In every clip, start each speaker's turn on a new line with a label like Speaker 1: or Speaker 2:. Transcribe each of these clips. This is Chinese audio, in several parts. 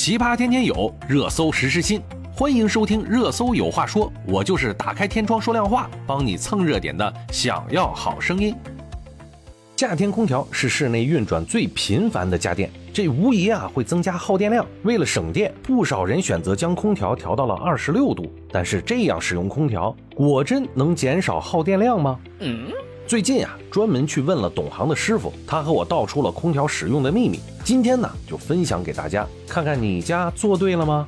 Speaker 1: 奇葩天天有，热搜时时新。欢迎收听《热搜有话说》，我就是打开天窗说亮话，帮你蹭热点的。想要好声音，夏天空调是室内运转最频繁的家电，这无疑啊会增加耗电量。为了省电，不少人选择将空调调到了二十六度。但是这样使用空调，果真能减少耗电量吗？嗯。最近啊，专门去问了懂行的师傅，他和我道出了空调使用的秘密。今天呢，就分享给大家，看看你家做对了吗？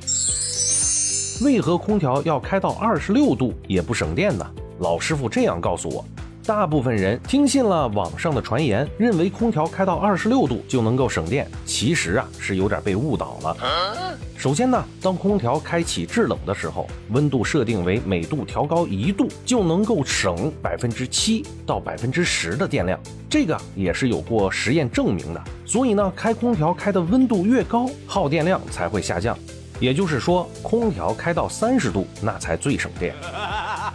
Speaker 1: 为何空调要开到二十六度也不省电呢？老师傅这样告诉我。大部分人听信了网上的传言，认为空调开到二十六度就能够省电，其实啊是有点被误导了。首先呢，当空调开启制冷的时候，温度设定为每度调高一度，就能够省百分之七到百分之十的电量，这个也是有过实验证明的。所以呢，开空调开的温度越高，耗电量才会下降。也就是说，空调开到三十度那才最省电。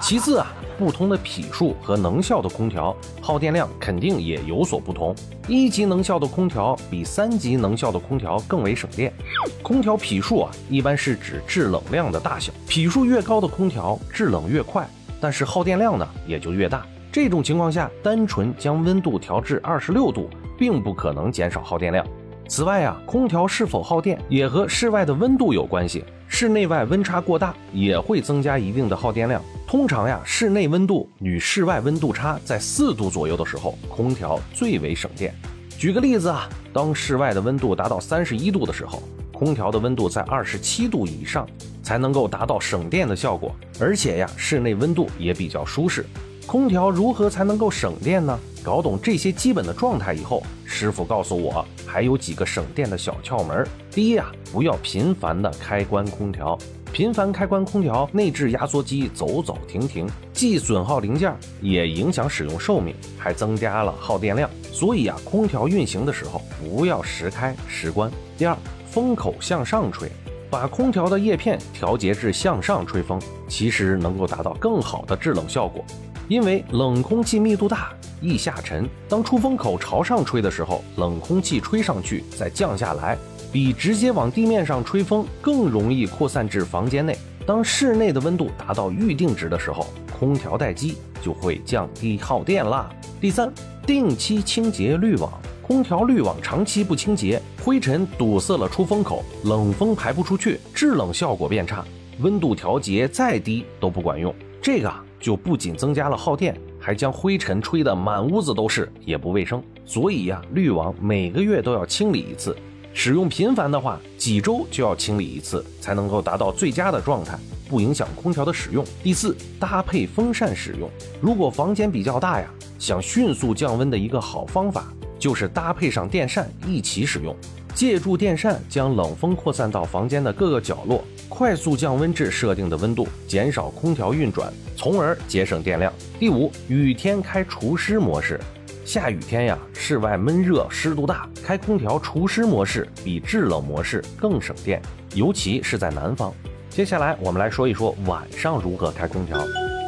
Speaker 1: 其次啊，不同的匹数和能效的空调耗电量肯定也有所不同。一级能效的空调比三级能效的空调更为省电。空调匹数啊，一般是指制冷量的大小，匹数越高的空调制冷越快，但是耗电。量呢也就越大。这种情况下，单纯将温度调至二十六度，并不可能减少耗电。量。此外啊，空调是否耗电。也和室外的温度有关系。室内外温差过大也会增加一定的耗电。量。通常呀，室内温度与室外温度差在四度左右的时候，空调最为省电。举个例子啊，当室外的温度达到三十一度的时候，空调的温度在二十七度以上才能够达到省电的效果。而且呀，室内温度也比较舒适。空调如何才能够省电呢？搞懂这些基本的状态以后，师傅告诉我还有几个省电的小窍门。第一啊，不要频繁的开关空调，频繁开关空调，内置压缩机走走停停，既损耗零件，也影响使用寿命，还增加了耗电量。所以啊，空调运行的时候不要时开时关。第二，风口向上吹，把空调的叶片调节至向上吹风，其实能够达到更好的制冷效果。因为冷空气密度大，易下沉。当出风口朝上吹的时候，冷空气吹上去再降下来，比直接往地面上吹风更容易扩散至房间内。当室内的温度达到预定值的时候，空调待机就会降低耗电啦。第三，定期清洁滤网。空调滤网长期不清洁，灰尘堵塞了出风口，冷风排不出去，制冷效果变差，温度调节再低都不管用。这个。就不仅增加了耗电，还将灰尘吹得满屋子都是，也不卫生。所以呀，滤网每个月都要清理一次，使用频繁的话，几周就要清理一次，才能够达到最佳的状态，不影响空调的使用。第四，搭配风扇使用。如果房间比较大呀，想迅速降温的一个好方法，就是搭配上电扇一起使用，借助电扇将冷风扩散到房间的各个角落。快速降温至设定的温度，减少空调运转，从而节省电量。第五，雨天开除湿模式。下雨天呀，室外闷热，湿度大，开空调除湿模式比制冷模式更省电，尤其是在南方。接下来我们来说一说晚上如何开空调。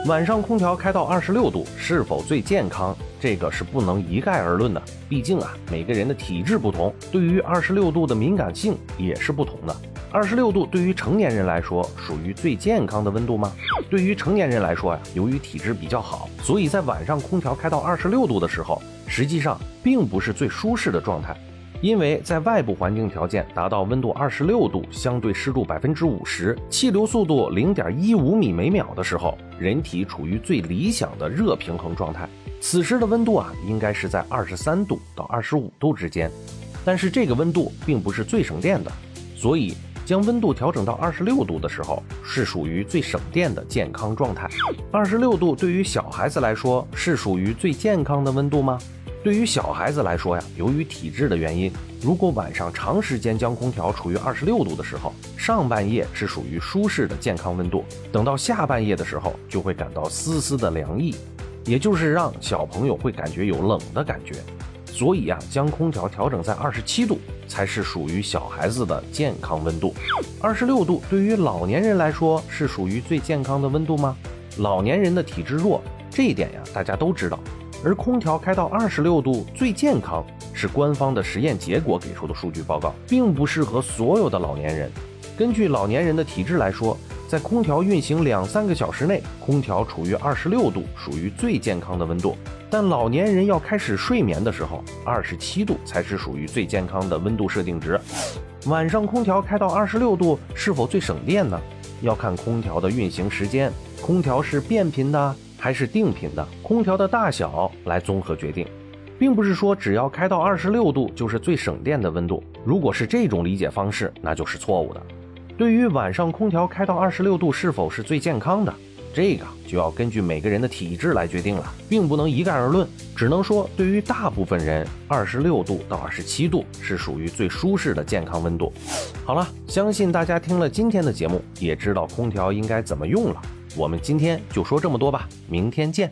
Speaker 1: 晚上空调开到二十六度是否最健康？这个是不能一概而论的，毕竟啊，每个人的体质不同，对于二十六度的敏感性也是不同的。二十六度对于成年人来说属于最健康的温度吗？对于成年人来说呀，由于体质比较好，所以在晚上空调开到二十六度的时候，实际上并不是最舒适的状态。因为在外部环境条件达到温度二十六度，相对湿度百分之五十，气流速度零点一五米每秒的时候，人体处于最理想的热平衡状态。此时的温度啊，应该是在二十三度到二十五度之间。但是这个温度并不是最省电的，所以。将温度调整到二十六度的时候，是属于最省电的健康状态。二十六度对于小孩子来说是属于最健康的温度吗？对于小孩子来说呀，由于体质的原因，如果晚上长时间将空调处于二十六度的时候，上半夜是属于舒适的健康温度，等到下半夜的时候就会感到丝丝的凉意，也就是让小朋友会感觉有冷的感觉。所以呀，将空调调整在二十七度才是属于小孩子的健康温度。二十六度对于老年人来说是属于最健康的温度吗？老年人的体质弱，这一点呀大家都知道。而空调开到二十六度最健康，是官方的实验结果给出的数据报告，并不适合所有的老年人。根据老年人的体质来说，在空调运行两三个小时内，空调处于二十六度，属于最健康的温度。但老年人要开始睡眠的时候，二十七度才是属于最健康的温度设定值。晚上空调开到二十六度是否最省电呢？要看空调的运行时间，空调是变频的还是定频的，空调的大小来综合决定，并不是说只要开到二十六度就是最省电的温度。如果是这种理解方式，那就是错误的。对于晚上空调开到二十六度是否是最健康的？这个就要根据每个人的体质来决定了，并不能一概而论。只能说，对于大部分人，二十六度到二十七度是属于最舒适的健康温度。好了，相信大家听了今天的节目，也知道空调应该怎么用了。我们今天就说这么多吧，明天见。